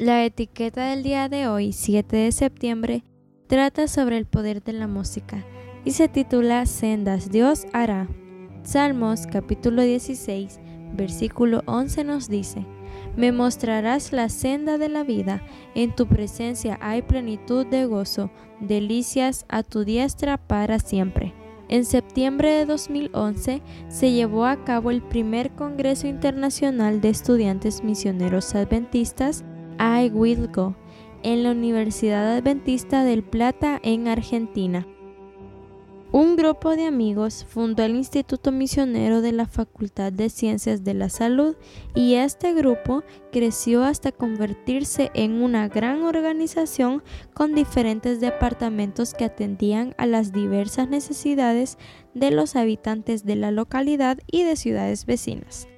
La etiqueta del día de hoy, 7 de septiembre, trata sobre el poder de la música y se titula Sendas Dios hará. Salmos capítulo 16, versículo 11 nos dice, Me mostrarás la senda de la vida, en tu presencia hay plenitud de gozo, delicias a tu diestra para siempre. En septiembre de 2011 se llevó a cabo el primer Congreso Internacional de Estudiantes Misioneros Adventistas, I en la Universidad Adventista del Plata en Argentina. Un grupo de amigos fundó el Instituto Misionero de la Facultad de Ciencias de la Salud y este grupo creció hasta convertirse en una gran organización con diferentes departamentos que atendían a las diversas necesidades de los habitantes de la localidad y de ciudades vecinas.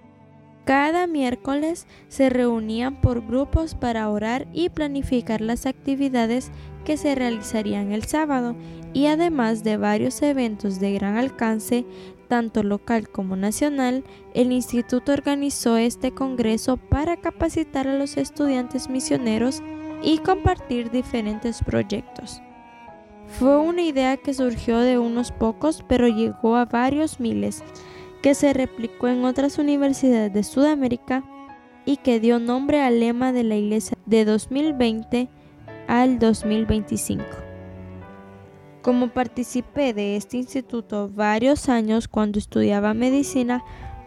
Cada miércoles se reunían por grupos para orar y planificar las actividades que se realizarían el sábado y además de varios eventos de gran alcance, tanto local como nacional, el instituto organizó este congreso para capacitar a los estudiantes misioneros y compartir diferentes proyectos. Fue una idea que surgió de unos pocos pero llegó a varios miles, que se replicó en otras universidades de Sudamérica y que dio nombre al lema de la iglesia de 2020 al 2025. Como participé de este instituto varios años cuando estudiaba medicina,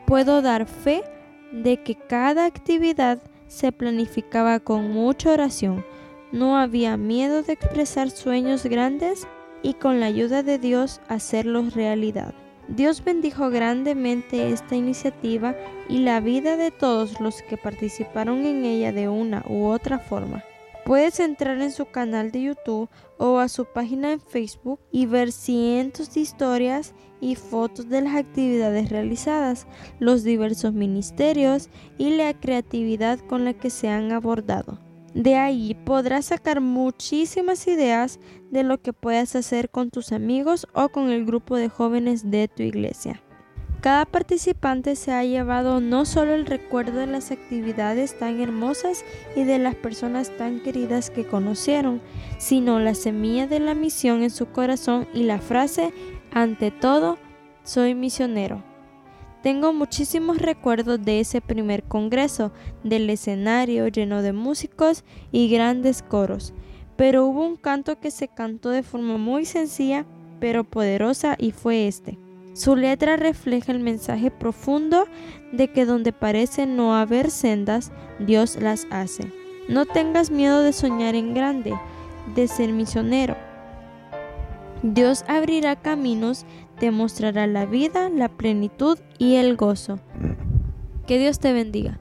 puedo dar fe de que cada actividad se planificaba con mucha oración. No había miedo de expresar sueños grandes y con la ayuda de Dios hacerlos realidad. Dios bendijo grandemente esta iniciativa y la vida de todos los que participaron en ella de una u otra forma. Puedes entrar en su canal de YouTube o a su página en Facebook y ver cientos de historias y fotos de las actividades realizadas, los diversos ministerios y la creatividad con la que se han abordado. De ahí podrás sacar muchísimas ideas de lo que puedes hacer con tus amigos o con el grupo de jóvenes de tu iglesia. Cada participante se ha llevado no solo el recuerdo de las actividades tan hermosas y de las personas tan queridas que conocieron, sino la semilla de la misión en su corazón y la frase, ante todo, soy misionero. Tengo muchísimos recuerdos de ese primer congreso, del escenario lleno de músicos y grandes coros, pero hubo un canto que se cantó de forma muy sencilla pero poderosa y fue este. Su letra refleja el mensaje profundo de que donde parece no haber sendas, Dios las hace. No tengas miedo de soñar en grande, de ser misionero. Dios abrirá caminos, te mostrará la vida, la plenitud y el gozo. Que Dios te bendiga.